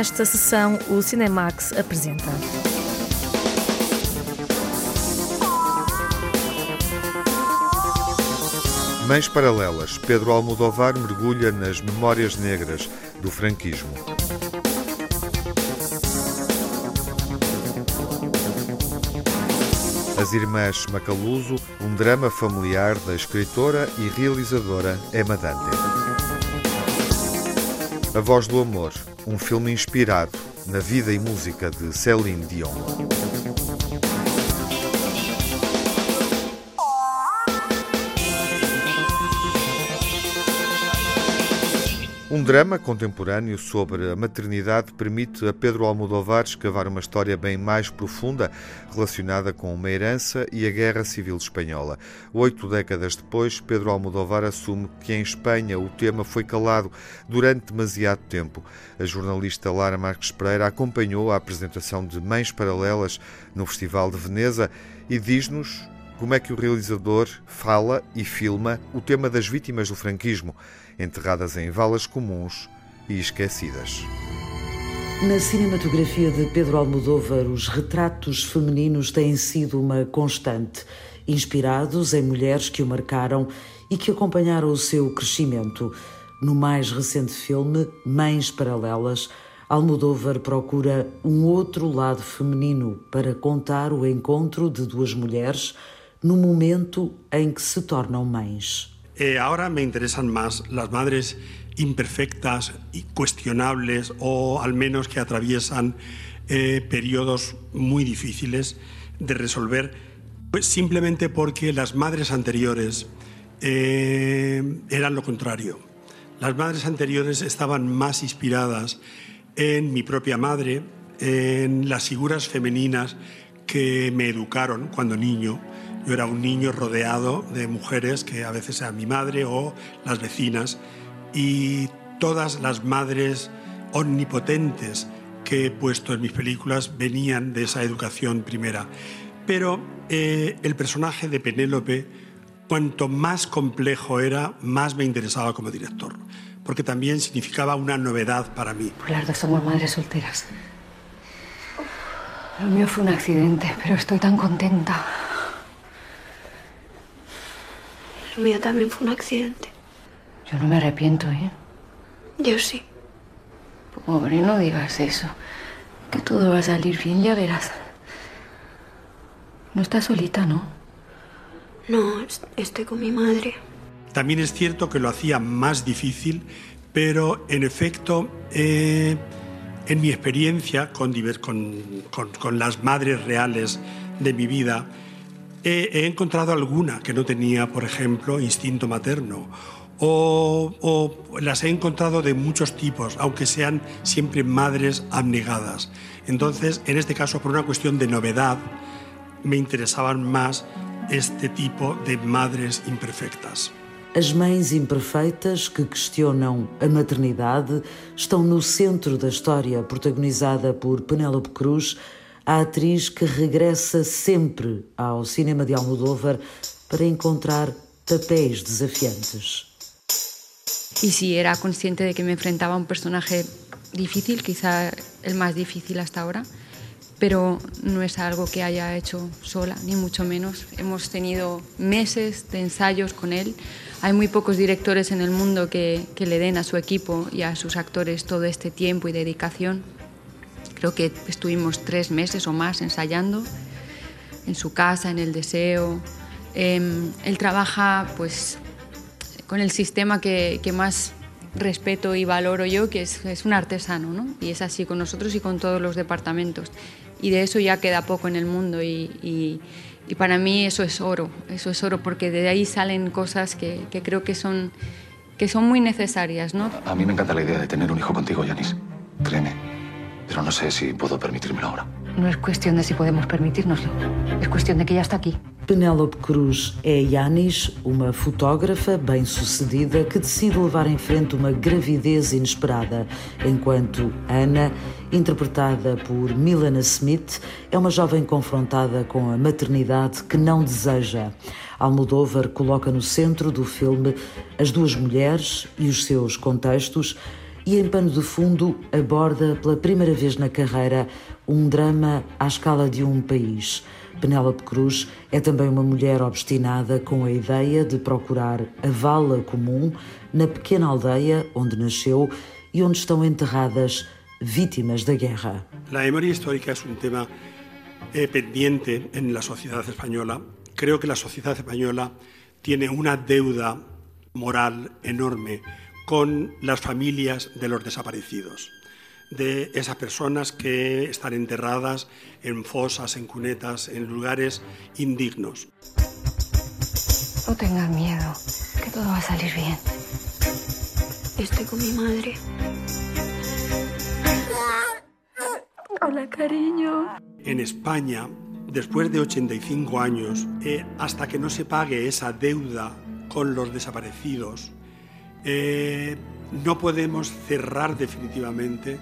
nesta sessão o Cinemax apresenta. Mães Paralelas, Pedro Almodovar mergulha nas memórias negras do franquismo. As Irmãs Macaluso, um drama familiar da escritora e realizadora Emma Dante. A Voz do Amor, um filme inspirado na vida e música de Céline Dion. Um drama contemporâneo sobre a maternidade permite a Pedro Almodóvar escavar uma história bem mais profunda relacionada com uma herança e a Guerra Civil Espanhola. Oito décadas depois, Pedro Almodóvar assume que em Espanha o tema foi calado durante demasiado tempo. A jornalista Lara Marques Pereira acompanhou a apresentação de Mães Paralelas no Festival de Veneza e diz-nos como é que o realizador fala e filma o tema das vítimas do franquismo enterradas em valas comuns e esquecidas. Na cinematografia de Pedro Almodóvar, os retratos femininos têm sido uma constante, inspirados em mulheres que o marcaram e que acompanharam o seu crescimento. No mais recente filme, Mães Paralelas, Almodóvar procura um outro lado feminino para contar o encontro de duas mulheres no momento em que se tornam mães. Eh, ahora me interesan más las madres imperfectas y cuestionables o al menos que atraviesan eh, periodos muy difíciles de resolver, pues simplemente porque las madres anteriores eh, eran lo contrario. Las madres anteriores estaban más inspiradas en mi propia madre, en las figuras femeninas que me educaron cuando niño yo era un niño rodeado de mujeres que a veces eran mi madre o las vecinas y todas las madres omnipotentes que he puesto en mis películas venían de esa educación primera. Pero eh, el personaje de Penélope, cuanto más complejo era, más me interesaba como director, porque también significaba una novedad para mí. Pues las dos somos madres solteras. Lo mío fue un accidente, pero estoy tan contenta. Lo mío también fue un accidente. Yo no me arrepiento, ¿eh? Yo sí. Pobre, no digas eso. Que todo va a salir bien, ya verás. No estás solita, ¿no? No, estoy con mi madre. También es cierto que lo hacía más difícil, pero en efecto, eh, en mi experiencia con, con, con, con las madres reales de mi vida, he, encontrado alguna que no tenía, por ejemplo, instinto materno. O, las he encontrado de muchos tipos, aunque sean siempre madres abnegadas. Entonces, en este caso, por una cuestión de novedad, me interesaban más este tipo de madres imperfectas. As mães imperfeitas que questionam a maternidade estão no centro da história protagonizada por Penélope Cruz, a atriz que regressa sempre ao cinema de Almodóvar para encontrar papéis desafiantes. Y si era consciente de que me enfrentaba a un personaje difícil, quizá el más difícil hasta ahora, pero no es algo que haya hecho sola, ni mucho menos. Hemos tenido meses de ensayos con él. Hay muy pocos directores en el mundo que, que le den a su equipo y a sus actores todo este tiempo y dedicación. Creo que estuvimos tres meses o más ensayando en su casa, en el deseo. Eh, él trabaja pues con el sistema que, que, más respeto y valoro yo, que es, es un artesano, ¿no? Y es así con nosotros y con todos los departamentos. Y de eso ya queda poco en el mundo y, y, y para mí eso es oro, eso es oro porque de ahí salen cosas que, que creo que son, que son muy necesarias, ¿no? A mí me encanta la idea de tener un hijo contigo, Yanis. Créeme pero no sé si puedo permitírmelo ahora. No es cuestión de si podemos permitírnoslo, es cuestión de que ya está aquí. Penélope Cruz é Yanis, uma fotógrafa bem-sucedida que decide levar em frente uma gravidez inesperada, enquanto Ana, interpretada por Milana Smith, é uma jovem confrontada com a maternidade que não deseja. Almodóvar coloca no centro do filme as duas mulheres e os seus contextos e, em pano de fundo, aborda pela primeira vez na carreira um drama à escala de um país. Penélope Cruz é também uma mulher obstinada com a ideia de procurar a vala comum na pequena aldeia onde nasceu e onde estão enterradas vítimas da guerra. A memória histórica é um tema eh, pendiente na sociedade espanhola. Creo que a sociedade espanhola tem uma deuda moral enorme com as famílias de los desaparecidos. de esas personas que están enterradas en fosas, en cunetas, en lugares indignos. No tengas miedo, que todo va a salir bien. Estoy con mi madre. Hola, cariño. En España, después de 85 años, eh, hasta que no se pague esa deuda con los desaparecidos, eh, no podemos cerrar definitivamente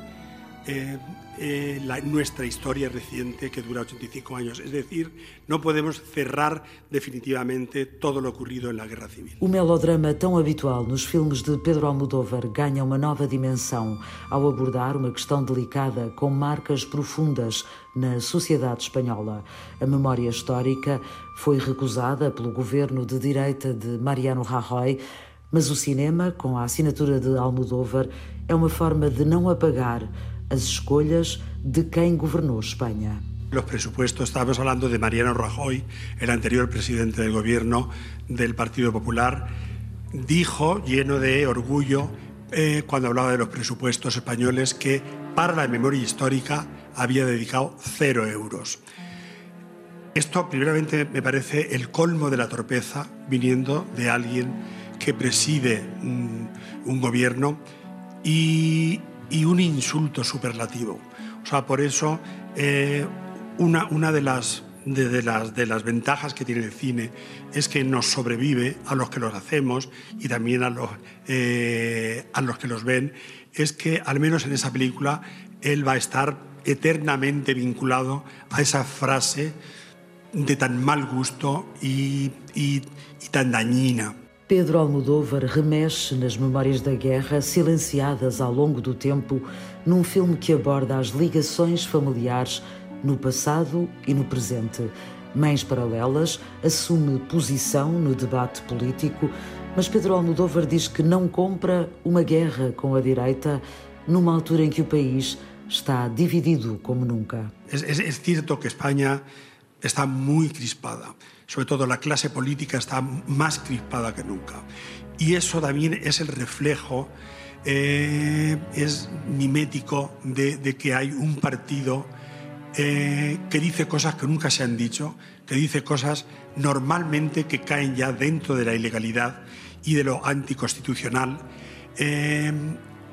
eh, eh, la, nuestra historia reciente que dura 85 años. Es decir, no podemos cerrar definitivamente todo lo ocurrido en la guerra civil. O melodrama tão habitual nos filmes de Pedro Almodóvar ganha uma nova dimensão ao abordar uma questão delicada com marcas profundas na sociedade espanhola. A memória histórica foi recusada pelo governo de direita de Mariano Rajoy, mas o cinema, com a assinatura de Almodóvar, é uma forma de não apagar as escolhas de quem governou España. Los presupuestos, estábamos hablando de Mariano Rajoy, el anterior presidente del gobierno del Partido Popular, dijo, lleno de orgullo, eh, cuando hablaba de los presupuestos españoles, que para la memoria histórica había dedicado cero euros. Esto, primeramente, me parece el colmo de la torpeza viniendo de alguien que preside un, gobierno y, un insulto superlativo. O sea, por eso eh, una, de, las, de, las, ventajas que tiene el cine es que nos sobrevive a los que los hacemos y también a los, eh, a los que los ven, es que al menos en esa película él va a estar eternamente vinculado a esa frase de tan mal gusto y tan dañina. Pedro Almodóvar remexe nas memórias da guerra, silenciadas ao longo do tempo, num filme que aborda as ligações familiares no passado e no presente. Mães Paralelas assume posição no debate político, mas Pedro Almodóvar diz que não compra uma guerra com a direita numa altura em que o país está dividido como nunca. É, é, é certo que Espanha está muy crispada. Sobre todo la clase política está más crispada que nunca. Y eso también es el reflejo, eh, es mimético de, que hay un partido eh, que dice cosas que nunca se han dicho, que dice cosas normalmente que caen ya dentro de la ilegalidad y de lo anticonstitucional. Eh,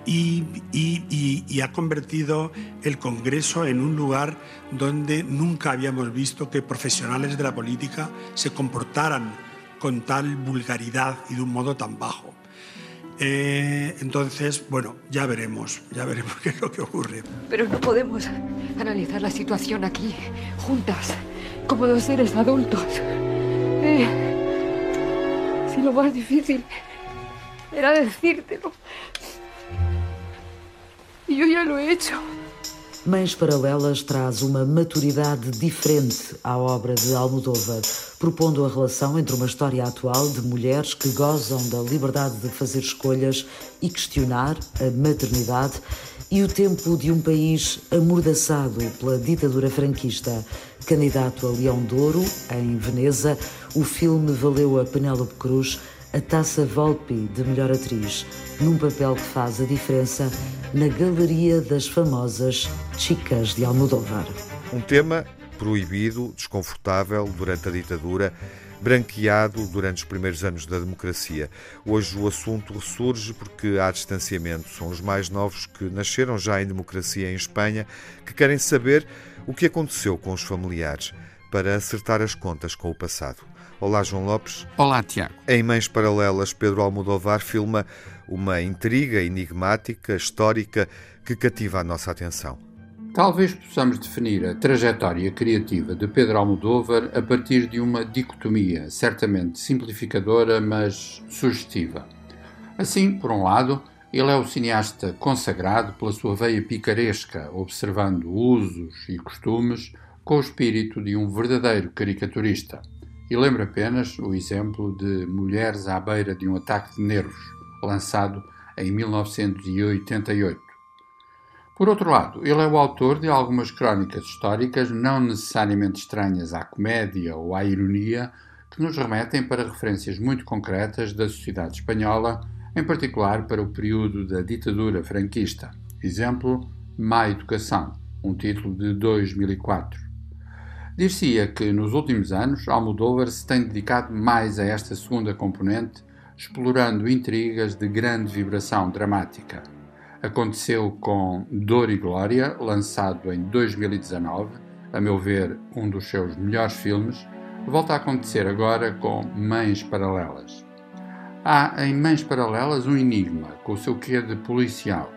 y, ha convertido el Congreso en un lugar donde nunca habíamos visto que profesionales de la política se comportaran con tal vulgaridad y de un modo tan bajo. Eh, entonces, bueno, ya veremos, ya veremos qué es lo que ocurre. Pero no podemos analizar la situación aquí, juntas, como dos seres adultos. Eh, si lo más difícil era decírtelo. Eu já lo. Mães Paralelas traz uma maturidade diferente à obra de Almodóvar, propondo a relação entre uma história atual de mulheres que gozam da liberdade de fazer escolhas e questionar a maternidade e o tempo de um país amordaçado pela ditadura franquista. Candidato a Leão de Ouro, em Veneza, o filme valeu a Penélope Cruz a Taça Volpi de melhor atriz, num papel que faz a diferença na galeria das famosas chicas de Almodóvar. Um tema proibido, desconfortável durante a ditadura, branqueado durante os primeiros anos da democracia. Hoje o assunto ressurge porque há distanciamento. São os mais novos que nasceram já em democracia em Espanha que querem saber o que aconteceu com os familiares para acertar as contas com o passado. Olá, João Lopes. Olá, Tiago. Em Mães Paralelas, Pedro Almodóvar filma uma intriga enigmática, histórica, que cativa a nossa atenção. Talvez possamos definir a trajetória criativa de Pedro Almodóvar a partir de uma dicotomia, certamente simplificadora, mas sugestiva. Assim, por um lado, Ele é o cineasta consagrado pela sua veia picaresca, observando usos e costumes com o espírito de um verdadeiro caricaturista. E lembro apenas o exemplo de Mulheres à beira de um ataque de nervos, lançado em 1988. Por outro lado, ele é o autor de algumas crónicas históricas não necessariamente estranhas à comédia ou à ironia, que nos remetem para referências muito concretas da sociedade espanhola em particular para o período da ditadura franquista. Exemplo, Má Educação, um título de 2004. Dir-se-ia que nos últimos anos Almodóvar se tem dedicado mais a esta segunda componente, explorando intrigas de grande vibração dramática. Aconteceu com Dor e Glória, lançado em 2019, a meu ver, um dos seus melhores filmes, volta a acontecer agora com Mães Paralelas. Há em Mães Paralelas um enigma, com o seu quê de policial.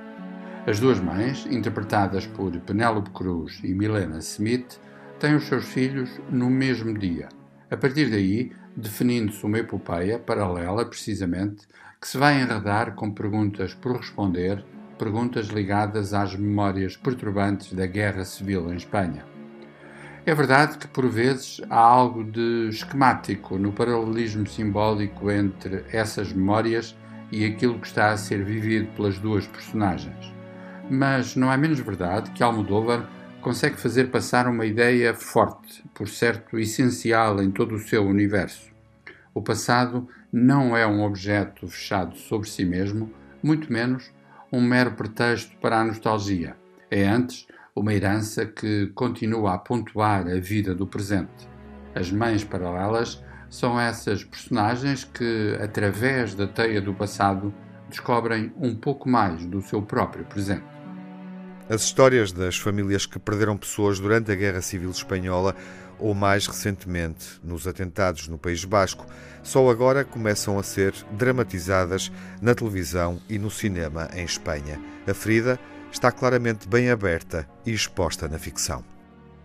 As duas mães, interpretadas por Penélope Cruz e Milena Smith, têm os seus filhos no mesmo dia. A partir daí, definindo-se uma epopeia paralela, precisamente, que se vai enredar com perguntas por responder, perguntas ligadas às memórias perturbantes da Guerra Civil em Espanha. É verdade que, por vezes, há algo de esquemático no paralelismo simbólico entre essas memórias e aquilo que está a ser vivido pelas duas personagens. Mas não é menos verdade que Almodóvar consegue fazer passar uma ideia forte, por certo essencial em todo o seu universo. O passado não é um objeto fechado sobre si mesmo, muito menos um mero pretexto para a nostalgia. É antes uma herança que continua a pontuar a vida do presente. As mães paralelas são essas personagens que, através da teia do passado, descobrem um pouco mais do seu próprio presente. As histórias das famílias que perderam pessoas durante a Guerra Civil Espanhola ou mais recentemente nos atentados no País Basco, só agora começam a ser dramatizadas na televisão e no cinema em Espanha. A ferida está claramente bem aberta e exposta na ficção.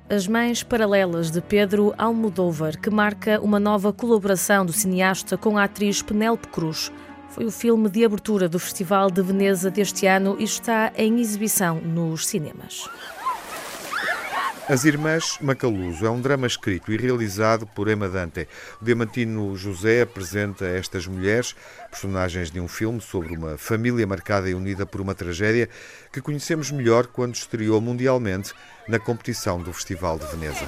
As Mães Paralelas de Pedro Almodóvar, que marca uma nova colaboração do cineasta com a atriz Penélope Cruz. Foi o filme de abertura do Festival de Veneza deste ano e está em exibição nos cinemas. As Irmãs Macaluso é um drama escrito e realizado por Emma Dante. O Diamantino José apresenta estas mulheres, personagens de um filme sobre uma família marcada e unida por uma tragédia, que conhecemos melhor quando estreou mundialmente na competição do Festival de Veneza.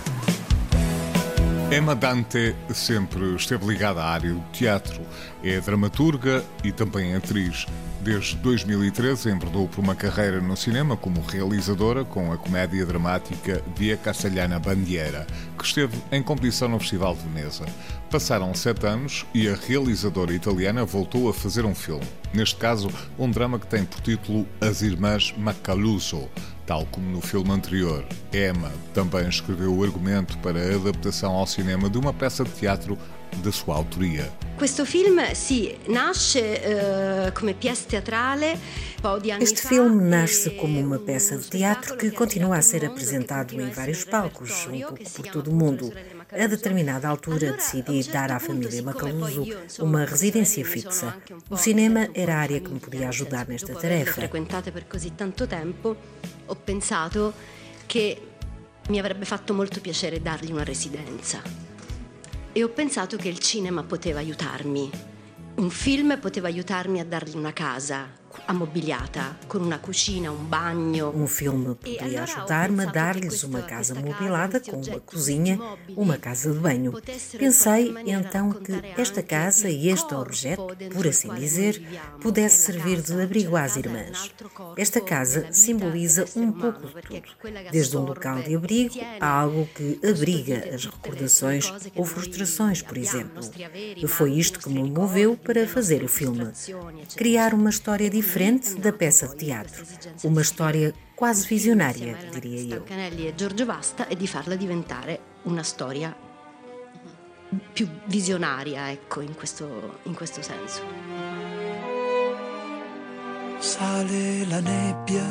Emma Dante sempre esteve ligada à área do teatro. É dramaturga e também atriz. Desde 2013 enverdou por uma carreira no cinema como realizadora com a comédia dramática Via Castellana Bandiera, que esteve em competição no Festival de Veneza. Passaram sete anos e a realizadora italiana voltou a fazer um filme. Neste caso, um drama que tem por título As Irmãs Macaluso. Tal como no filme anterior, Emma também escreveu o argumento para a adaptação ao cinema de uma peça de teatro da sua autoria. Teatrale este filme nasce como uma peça de teatro que continua a ser apresentado em vários palcos, um pouco por todo o mundo. A determinada altura decidi dar à família Macaluso uma residência fixa. O cinema era a área que me podia ajudar nesta tarefa. frequentate per così tanto tempo, ho pensato che mi avrebbe fatto molto piacere dargli una residenza. E ho pensato che il cinema poteva aiutarmi. Un film poteva aiutarmi a dargli una casa, ammobiliata, con una cucina, un bagno. Um filme poderia ajudar-me a dar-lhes uma casa mobilada com uma cozinha, uma casa de banho. Pensei então que esta casa e este objeto, por assim dizer, pudesse servir de abrigo às irmãs. Esta casa simboliza um pouco de tudo, desde um local de abrigo a algo que abriga as recordações ou frustrações, por exemplo. E foi isto que me moveu para fazer o filme. Criar uma história diferente diferente da peça de teatro. Uma história quase visionária, diria eu. Canelli e Giorgio Vasta e di farla diventare una storia più visionaria, ecco, in questo, in questo senso. Sale la nebbia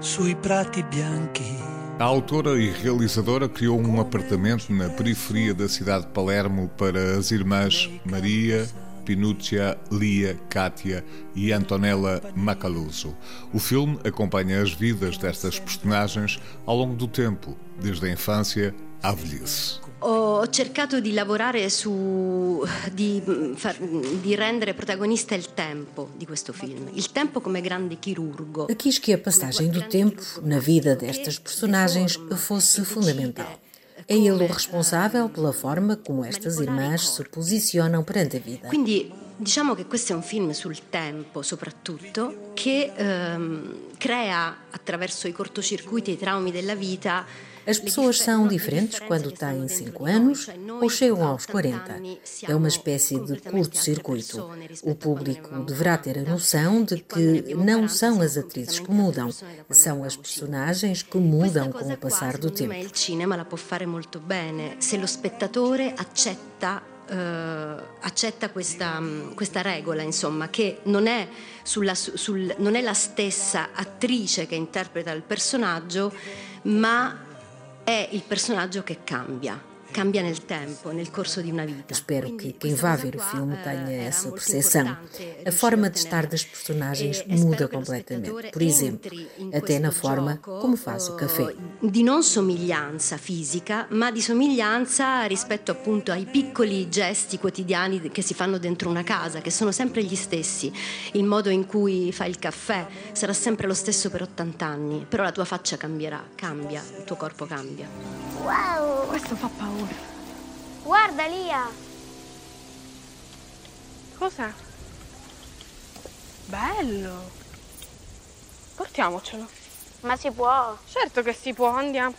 sui prati bianchi. A autora e realizadora criou um apartamento na periferia da cidade de Palermo para as irmãs Maria, Pinuccia, Lia, Kátia e Antonella Macaluso. O filme acompanha as vidas destas personagens ao longo do tempo, desde a infância à velhice. Ho cercato di lavorare su di, far, di, rendere protagonista il tempo di questo film, il tempo come grande chirurgo. Quis que a passagem do tempo na vida destas personagens fosse fundamental. É ele o responsável pela forma como estas irmãs se posicionam perante a vida. Quindi diciamo che questo è un film sul tempo soprattutto che ehm, crea attraverso i cortocircuiti e i traumi della vita as pessoas são diferentes quando têm 5 anos ou chegam aos 40. É uma espécie de curto-circuito. O público deverá ter a noção de que não são as atrizes que mudam, são as personagens que mudam com o passar do tempo. O cinema la può fare molto bene se lo spettatore accetta Uh, accetta questa, questa, regola, insomma, che non è, sulla, sul, non è la stessa attrice che interpreta il personaggio, ma è il personaggio che cambia. Cambia nel tempo, nel corso di una vita. Espero que quem vá ver o filme tenha essa percepção. A forma de estar das personagens muda completamente. Por exemplo, até na forma como faz o café. Di non somiglianza fisica, ma di somiglianza rispetto appunto ai piccoli gesti quotidiani che si fanno dentro una casa, che sono sempre gli stessi. Il modo in cui fai il caffè sarà sempre lo stesso per 80 anni, però la tua faccia cambierà, cambia, il tuo corpo cambia. Wow! Questo fa paura. Guarda, Lia! Cos'è? Bello! Portiamocelo. Ma si può? Certo che si può, andiamo.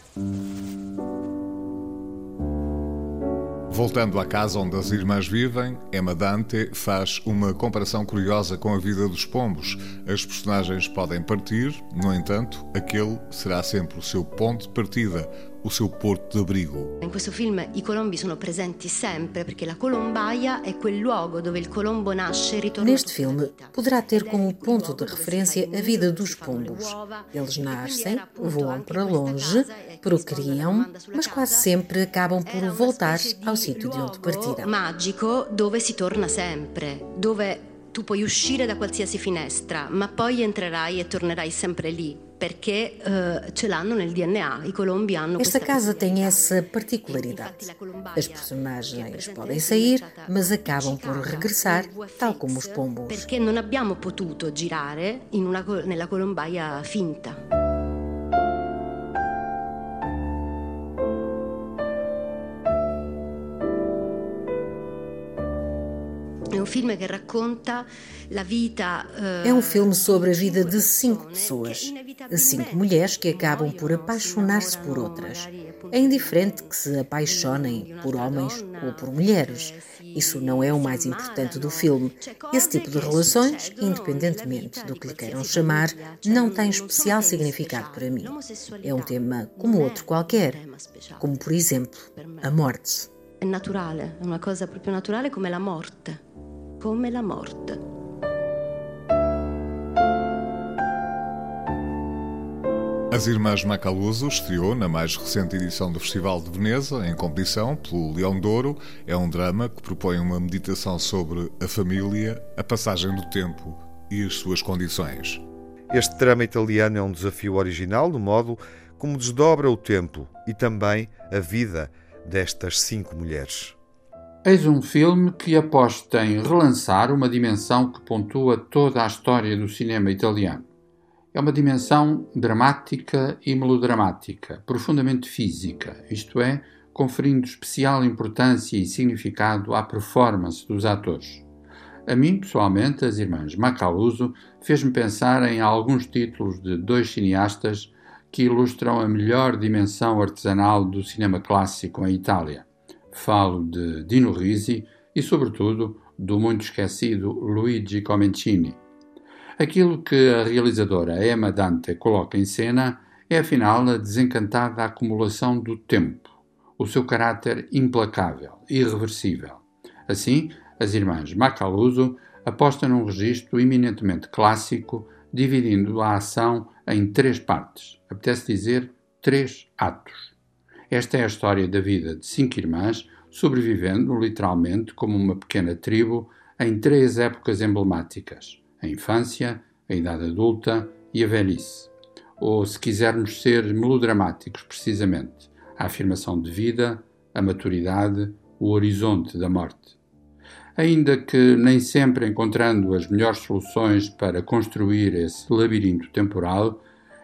Voltando à casa onde as irmãs vivem, Emma Dante faz uma comparação curiosa com a vida dos pombos. As personagens podem partir, no entanto, aquele será sempre o seu ponto de partida, o seu porto de abrigo. In questo film i colombi sono presenti sempre perché la colombaia è quel luogo dove il colombo nasce e ritorna. Neste filme poderá ter como ponto de referência a vida dos pombos. Eles nascem, voam para longe, procriam, mas quase sempre acabam por voltar ao sítio de onde partiram. Magico dove si torna sempre, dove tu puoi uscire da qualsiasi finestra, ma poi entrerai e tornerai sempre lì. Perché uh, ce l'hanno nel DNA. I colombi hanno Esta casa tem essa particularidade. As personagens podem sair, mas acabam por regressar, tal como os pombos. Perché non abbiamo potuto girare una, nella colombaia finta. É um filme que racconta a vida. É um filme sobre a vida de cinco pessoas, cinco mulheres que acabam por apaixonar-se por outras. É indiferente que se apaixonem por homens ou por mulheres. Isso não é o mais importante do filme. Esse tipo de relações, independentemente do que lhe queiram chamar, não tem especial significado para mim. É um tema como outro qualquer, como por exemplo a morte. É natural, é uma coisa proprio naturale come la morte. Come la morte. As Irmãs Macaluso estreou na mais recente edição do Festival de Veneza, em competição pelo Leão Douro. É um drama que propõe uma meditação sobre a família, a passagem do tempo e as suas condições. Este drama italiano é um desafio original no modo como desdobra o tempo e também a vida destas cinco mulheres. Eis um filme que aposta em relançar uma dimensão que pontua toda a história do cinema italiano. É uma dimensão dramática e melodramática, profundamente física, isto é, conferindo especial importância e significado à performance dos atores. A mim, pessoalmente, as irmãs Macaluso fez-me pensar em alguns títulos de dois cineastas que ilustram a melhor dimensão artesanal do cinema clássico em Itália. Falo de Dino Risi e, sobretudo, do muito esquecido Luigi Comencini. Aquilo que a realizadora Emma Dante coloca em cena é afinal a desencantada acumulação do tempo, o seu caráter implacável, irreversível. Assim, as irmãs Macaluso apostam num registro eminentemente clássico, dividindo a ação em três partes, apetece dizer três atos. Esta é a história da vida de cinco irmãs, sobrevivendo literalmente como uma pequena tribo em três épocas emblemáticas: a infância, a idade adulta e a velhice. Ou, se quisermos ser melodramáticos, precisamente, a afirmação de vida, a maturidade, o horizonte da morte. Ainda que nem sempre encontrando as melhores soluções para construir esse labirinto temporal,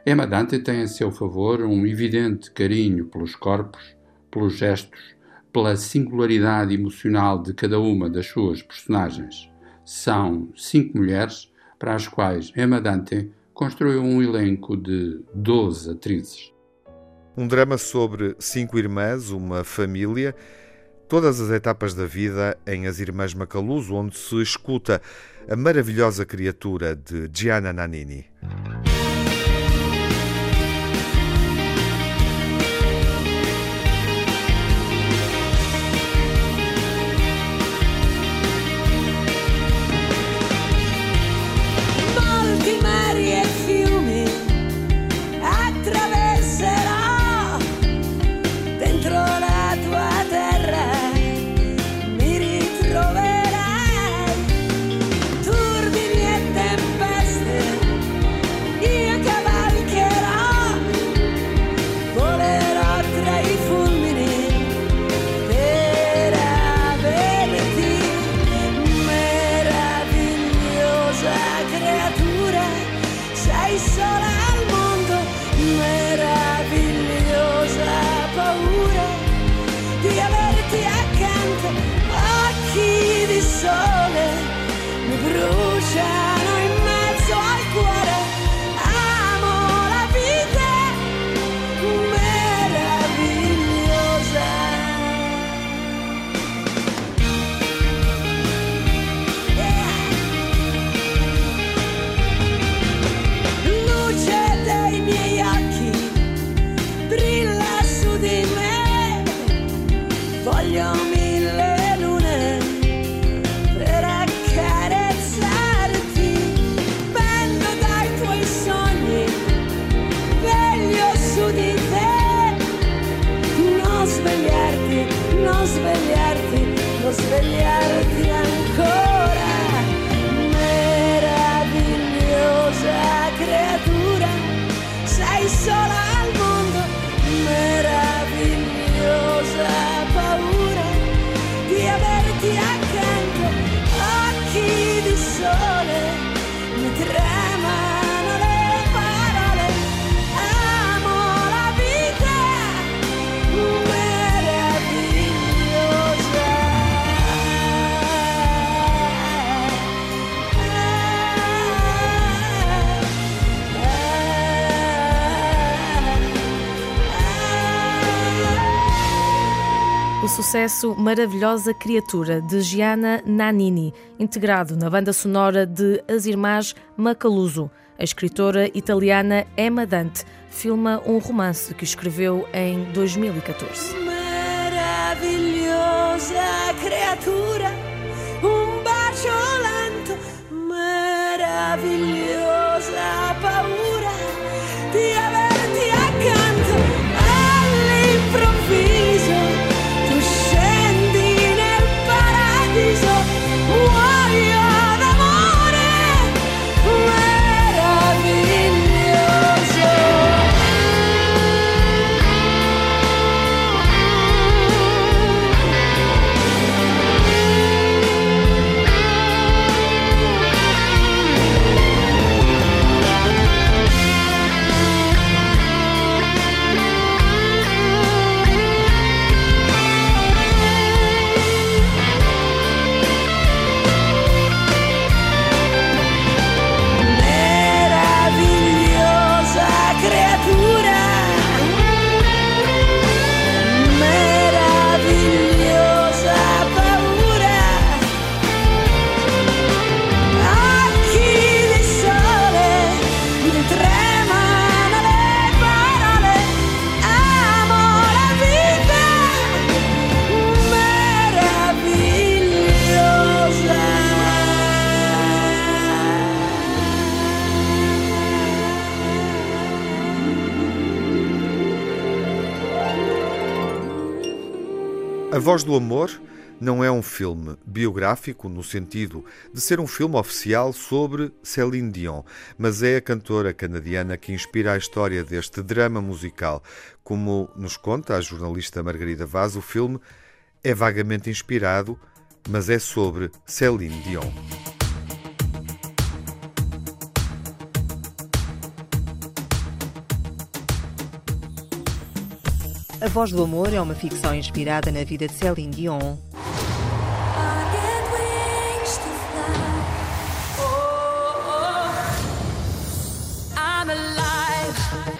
Emma Dante tem a seu favor um evidente carinho pelos corpos, pelos gestos, pela singularidade emocional de cada uma das suas personagens. São cinco mulheres para as quais Emma Dante construiu um elenco de 12 atrizes. Um drama sobre cinco irmãs, uma família, todas as etapas da vida em As Irmãs Macaluso, onde se escuta a maravilhosa criatura de Gianna Nannini. Sucesso Maravilhosa Criatura, de Gianna Nannini, integrado na banda sonora de As Irmãs Macaluso. A escritora italiana Emma Dante filma um romance que escreveu em 2014. Maravilhosa A Voz do Amor não é um filme biográfico no sentido de ser um filme oficial sobre Céline Dion, mas é a cantora canadiana que inspira a história deste drama musical. Como nos conta a jornalista Margarida Vaz, o filme é vagamente inspirado, mas é sobre Céline Dion. A Voz do Amor é uma ficção inspirada na vida de Céline Dion.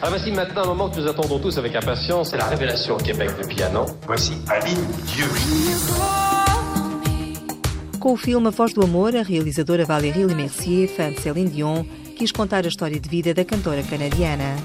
Ah voici maintenant un moment que nous attendons tous avec impatience, c'est la révélation au Québec depuis un an. Voici Aline Dieu. Com o filme A Voz do Amor, a realizadora Valérie Lemercier, fã de Céline Dion, quis contar a história de vida da cantora canadiana.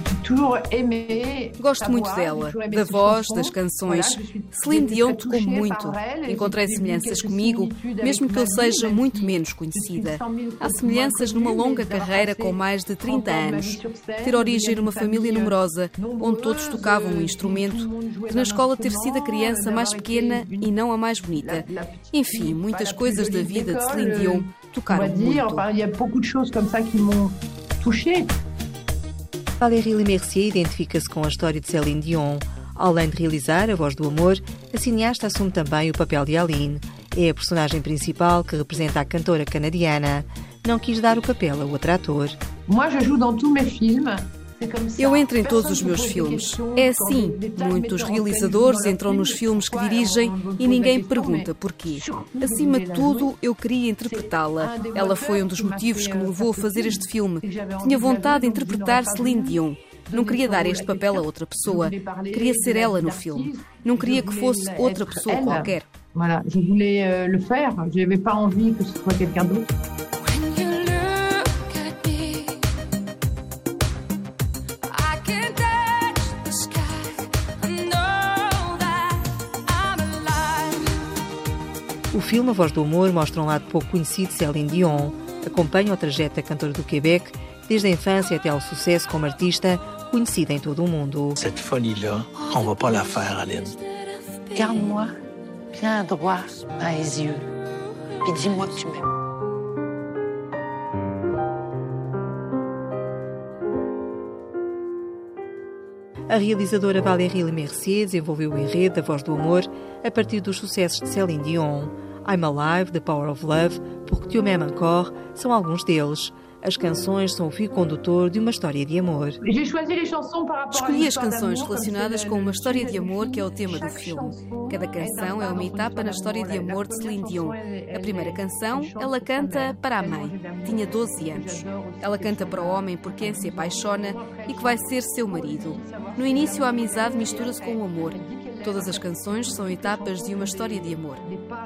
Gosto muito dela, da voz, das canções. Celine Dion tocou muito. Encontrei semelhanças comigo, mesmo que eu seja muito menos conhecida. Há semelhanças numa longa carreira com mais de 30 anos. Ter origem numa família numerosa, onde todos tocavam um instrumento, de na escola ter sido a criança mais pequena e não a mais bonita. Enfim, muitas coisas da vida de Celine Dion tocaram muito. Valérie Lemercier identifica-se com a história de Céline Dion. Além de realizar A Voz do Amor, a cineasta assume também o papel de Aline. É a personagem principal que representa a cantora canadiana. Não quis dar o papel a outro ator. Moi, je joue dans tous mes films. Eu entro em todos os meus filmes. É assim. Muitos realizadores entram nos filmes que dirigem e ninguém pergunta porquê. Acima de tudo, eu queria interpretá-la. Ela foi um dos motivos que me levou a fazer este filme. Tinha vontade de interpretar Celine Dion. Não queria dar este papel a outra pessoa. Queria ser ela no filme. Não queria que fosse outra pessoa qualquer. Voilà, je voulais euh, le faire. Je n'avais pas envie que ce soit quelqu'un d'autre. Filme A Voz do Humor mostra um lado pouco conhecido de Céline Dion. Acompanha o trajeto da cantora do Quebec, desde a infância até ao sucesso como artista, conhecida em todo o mundo. Cette folie-là, on va pas la faire, Aline. Regarde-moi bien droit dans les yeux, puis dis-moi que tu m'aimes. A realizadora Valérie Lemercier desenvolveu o enredo da Voz do Amor a partir dos sucessos de Céline Dion. I'm Alive, The Power of Love, Porque Tu m'aimes encore, são alguns deles. As canções são o fio condutor de uma história de amor. Escolhi as canções relacionadas com uma história de amor que é o tema do filme. Cada canção é uma etapa na história de amor de Celine Dion. A primeira canção, ela canta para a mãe. Tinha 12 anos. Ela canta para o homem por quem se apaixona e que vai ser seu marido. No início, a amizade mistura-se com o amor. Todas as canções são etapas de uma história de amor.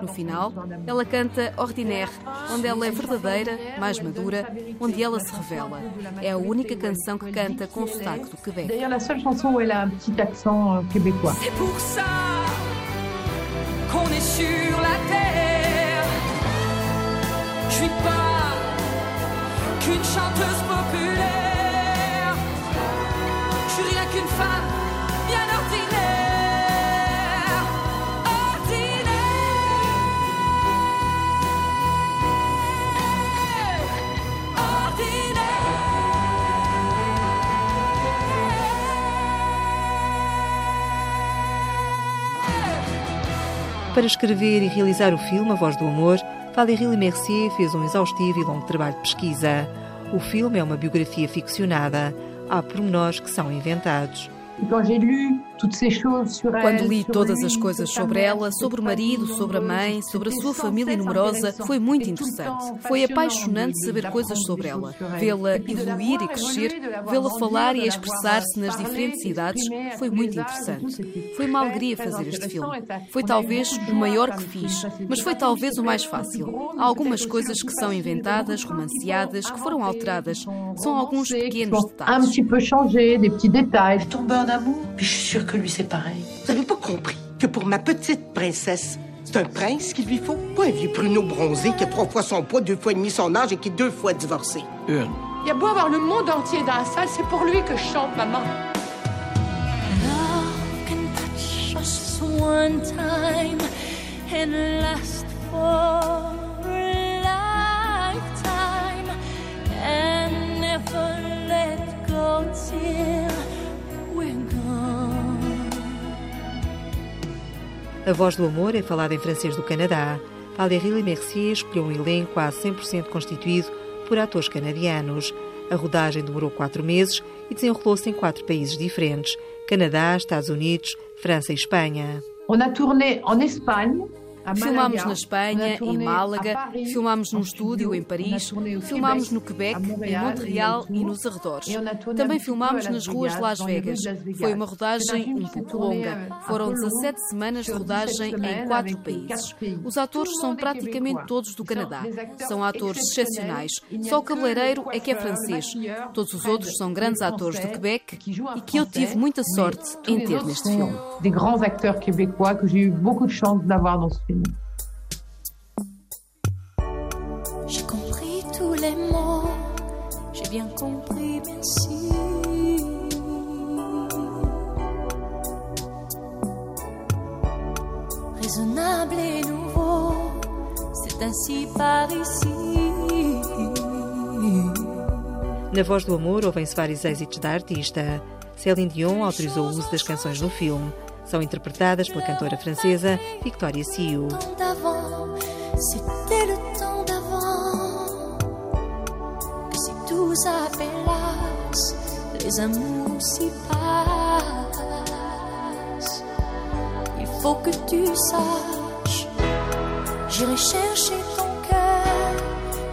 No final, ela canta Ordinaire, onde ela é verdadeira, mais madura, onde ela se revela. É a única canção que canta com sotaque do Quebec. D'ailleurs, la seule chanson où elle a un petit accent euh, québécois. C'est pour ça qu'on est sur la terre. Je suis pas qu'une chanteuse populaire. Je suis rien qu'une femme bien. Ordinaire. Para escrever e realizar o filme A Voz do Amor, Valérie Lemercier fez um exaustivo e longo trabalho de pesquisa. O filme é uma biografia ficcionada. Há pormenores que são inventados. Elle, Quando li todas as coisas sobre ela, sobre o marido, sobre a mãe, sobre a sua família numerosa, foi muito interessante. Foi apaixonante saber coisas sobre ela, vê-la evoluir e crescer, vê-la falar e expressar-se nas diferentes idades, foi muito interessante. Foi uma alegria fazer este filme. Foi talvez o maior que fiz, mas foi talvez o mais fácil. Há algumas coisas que são inventadas, romanceadas, que foram alteradas. São alguns pequenos detalhes. D'amour, puis je suis sûre que lui c'est pareil. Vous avez pas compris que pour ma petite princesse, c'est un prince qu'il lui faut, pas un vieux pruneau bronzé qui a trois fois son poids, deux fois et demi son âge et qui est deux fois divorcé. Une. Il y a beau avoir le monde entier dans la salle, c'est pour lui que je chante, maman. Love can touch us one time can last for a lifetime and never let go till A Voz do Amor é falada em francês do Canadá. Valérie Mercier escolheu um elenco quase 100% constituído por atores canadianos. A rodagem demorou quatro meses e desenrolou-se em quatro países diferentes: Canadá, Estados Unidos, França e Espanha. On a tourné en Espagne, Filmámos na Espanha, em Málaga, filmámos num estúdio em Paris, filmámos no Quebec, em Montreal e nos arredores. Também filmámos nas ruas de Las Vegas. Foi uma rodagem um pouco longa. Foram 17 semanas de rodagem em quatro países. Os atores são praticamente todos do Canadá. São atores excepcionais. Só o cabeleireiro é que é francês. Todos os outros são grandes atores do Quebec e que eu tive muita sorte em ter neste filme. Des grands acteurs québécois que j'ai eu beaucoup de chance d'avoir dans ce film. J'ai compris tous les mots, j'ai bien compris, merci. Raisonnable et nouveau, c'est ainsi par ici. Na Voz do Amor ouvem-se vários êxitos da artista. Céline Dion autorizou o uso das canções no filme. São interpretadas pela cantora francesa Victoria Sio. d'avant, c'était le temps d'avant. Que si tout s'appelasse, les amours s'y passent. Il faut que tu saches, j'irai chercher ton cœur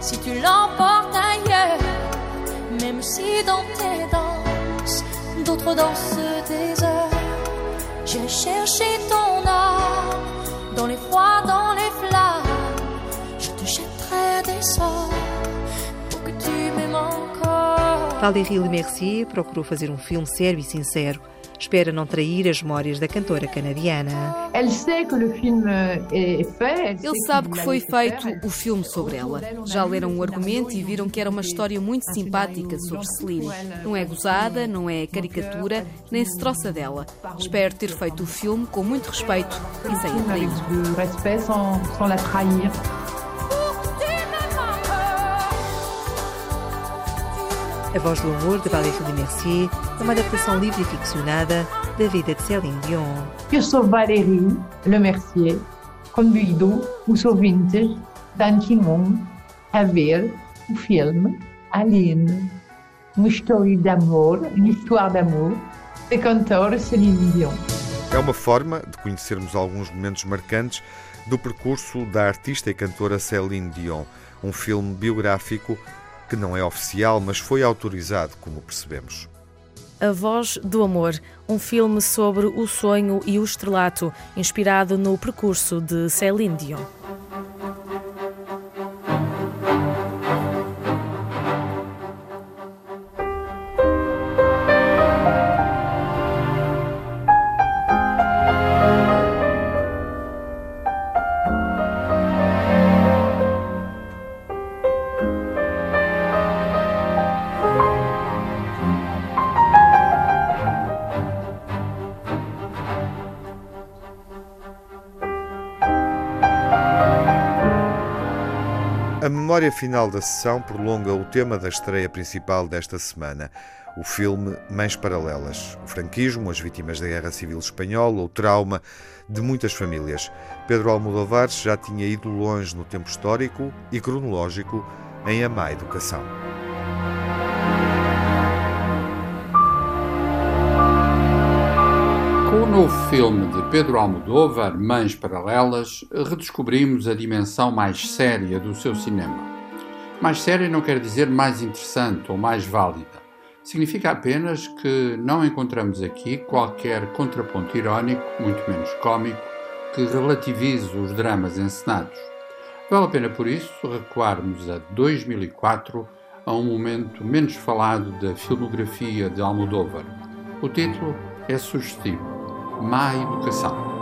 si tu l'emportes ailleurs. Même si dans tes danses, d'autres dansent des heures. J'irai chercher ton âme dans les froids, dans les flammes. Je te jetterai des sorts pour que tu m'aimes encore. Valérie procurou fazer um filme sério e sincero. Espera não trair as memórias da cantora canadiana. Ele sabe que foi feito o filme sobre ela. Já leram o argumento e viram que era uma história muito simpática sobre Celine. Não é gozada, não é caricatura, nem se troça dela. Espero ter feito o filme com muito respeito e sem atrito. A Voz do Amor, de Valérie Lemercier, é uma adaptação livre e ficcionada da vida de Céline Dion. Eu sou Valérie Lemercier, convido os ouvintes de Antimon a ver o filme Aline, uma história de amor, uma história de amor, da cantora Celine Dion. É uma forma de conhecermos alguns momentos marcantes do percurso da artista e cantora Céline Dion, um filme biográfico que não é oficial, mas foi autorizado, como percebemos. A Voz do Amor, um filme sobre o sonho e o estrelato, inspirado no percurso de Céline Dion. A memória final da sessão prolonga o tema da estreia principal desta semana, o filme Mães Paralelas. O franquismo, as vítimas da Guerra Civil Espanhola, o trauma de muitas famílias. Pedro Almodóvar já tinha ido longe no tempo histórico e cronológico em A Má Educação. Com o novo filme de Pedro Almodóvar, Mães Paralelas, redescobrimos a dimensão mais séria do seu cinema. Mais séria não quer dizer mais interessante ou mais válida. Significa apenas que não encontramos aqui qualquer contraponto irónico, muito menos cômico, que relativize os dramas encenados. Vale a pena, por isso, recuarmos a 2004, a um momento menos falado da filmografia de Almodóvar. O título é sugestivo: Má Educação.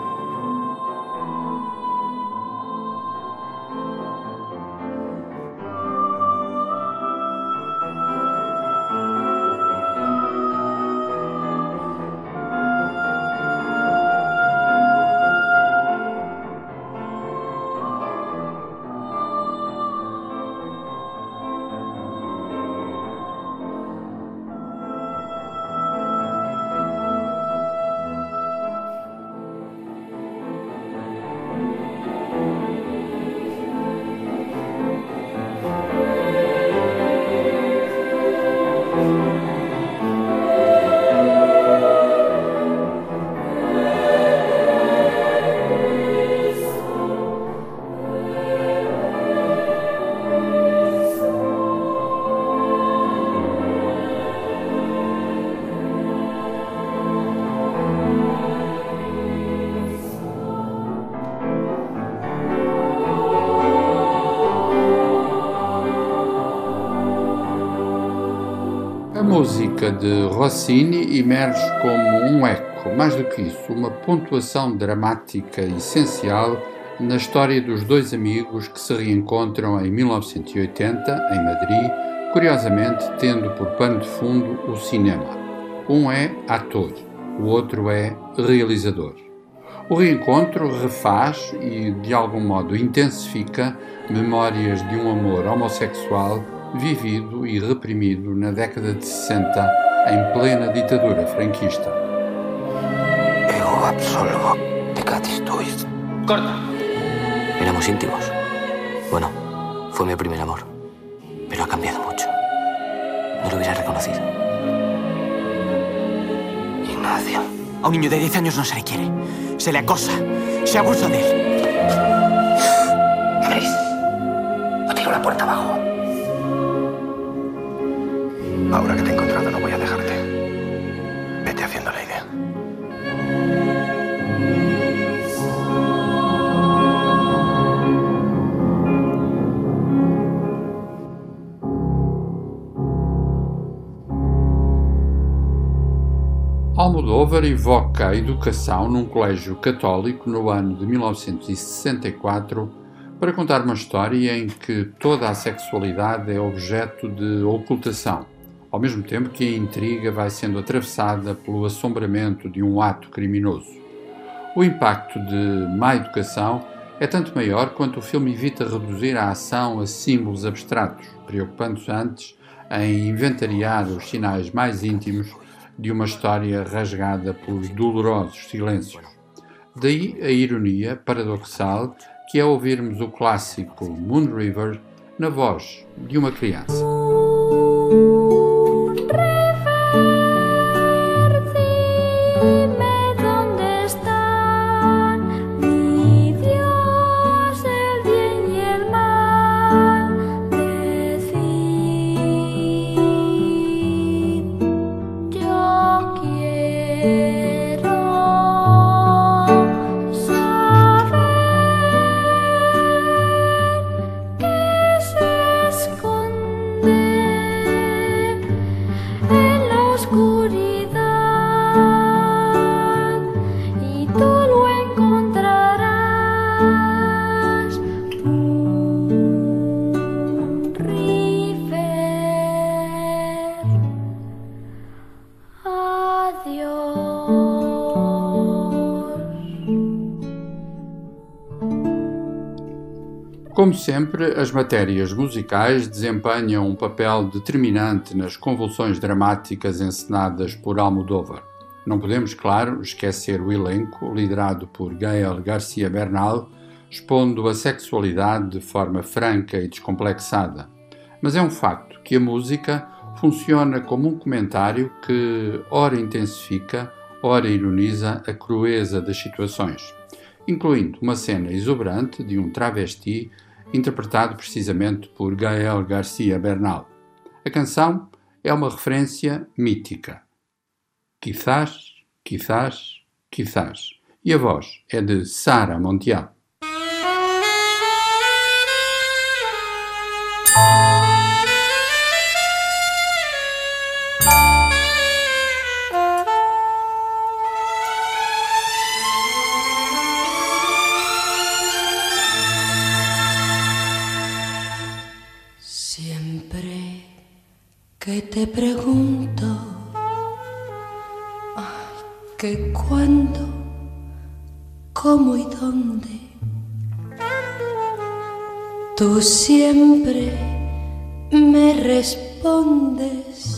De Rossini emerge como um eco, mais do que isso, uma pontuação dramática essencial na história dos dois amigos que se reencontram em 1980, em Madrid, curiosamente tendo por pano de fundo o cinema. Um é ator, o outro é realizador. O reencontro refaz e, de algum modo, intensifica memórias de um amor homossexual vivido e reprimido na década de 60 em plena ditadura franquista. Ego absolvo pecatis tuis. Corta. Éramos íntimos. Bueno, fue mi primer amor, pero ha cambiado mucho. No lo hubiera reconocido. Ignacio. A un niño de 10 años no se le quiere. Se le acosa. Se abusa de él. Chris, o tiro la puerta abajo. Ahora que te he encontrado no voy a dejarte. Vete haciendo la idea. Almodóvar evoca a educação num colégio católico no ano de 1964 para contar uma história em que toda a sexualidade é objeto de ocultação, ao mesmo tempo que a intriga vai sendo atravessada pelo assombramento de um ato criminoso. O impacto de má educação é tanto maior quanto o filme evita reduzir a ação a símbolos abstratos, preocupando-se antes em inventariar os sinais mais íntimos de uma história rasgada por dolorosos silêncios. Daí a ironia paradoxal que é ouvirmos o clássico Moon River na voz de uma criança. Como sempre, as matérias musicais desempenham um papel determinante nas convulsões dramáticas encenadas por Almodóvar. Não podemos, claro, esquecer o elenco, liderado por Gael Garcia Bernal, expondo a sexualidade de forma franca e descomplexada. Mas é um facto que a música funciona como um comentário que ora intensifica, ora ironiza a crueza das situações, incluindo uma cena exuberante de um travesti interpretado precisamente por Gael Garcia Bernal. A canção é uma referência mítica. Quizás, quizás, quizás. E a voz é de Sara Montiel. Tú siempre me respondes,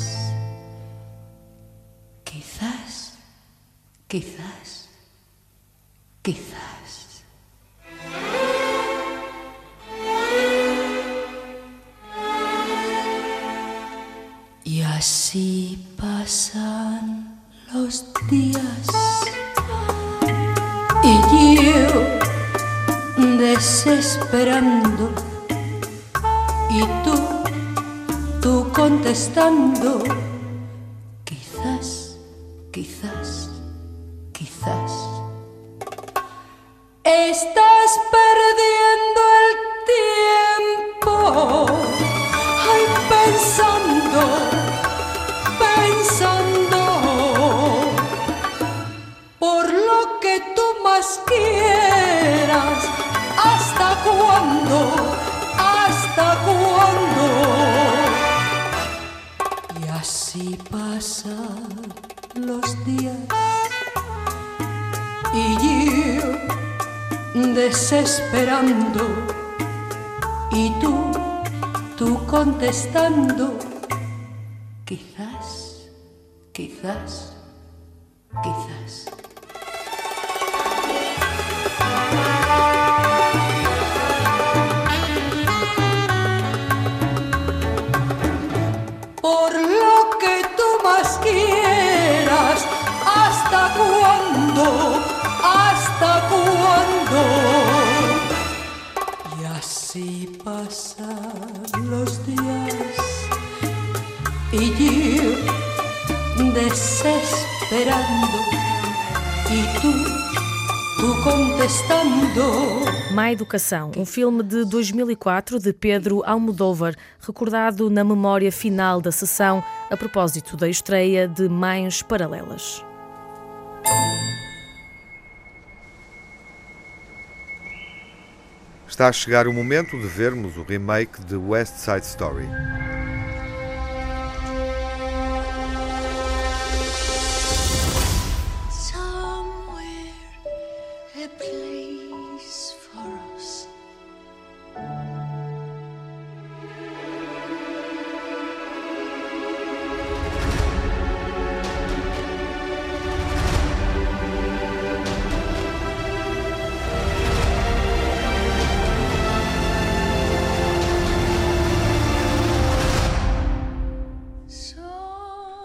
quizás, quizás, quizás. Contestando, quizás, Má Educação, um filme de 2004 de Pedro Almodóvar, recordado na memória final da sessão a propósito da estreia de Mães Paralelas. Está a chegar o momento de vermos o remake de West Side Story.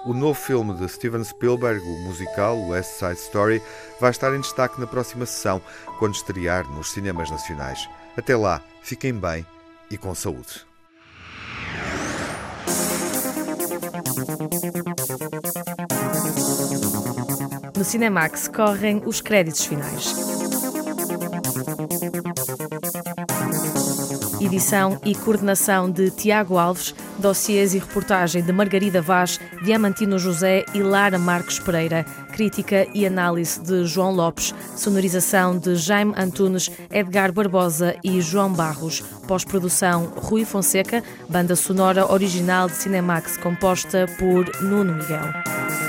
O novo filme de Steven Spielberg, o musical West Side Story, vai estar em destaque na próxima sessão, quando estrear nos cinemas nacionais. Até lá, fiquem bem e com saúde. No Cinemax correm os créditos finais. Edição e coordenação de Tiago Alves, dossiês e reportagem de Margarida Vaz, Diamantino José e Lara Marques Pereira, crítica e análise de João Lopes, sonorização de Jaime Antunes, Edgar Barbosa e João Barros, pós-produção Rui Fonseca, banda sonora original de Cinemax composta por Nuno Miguel.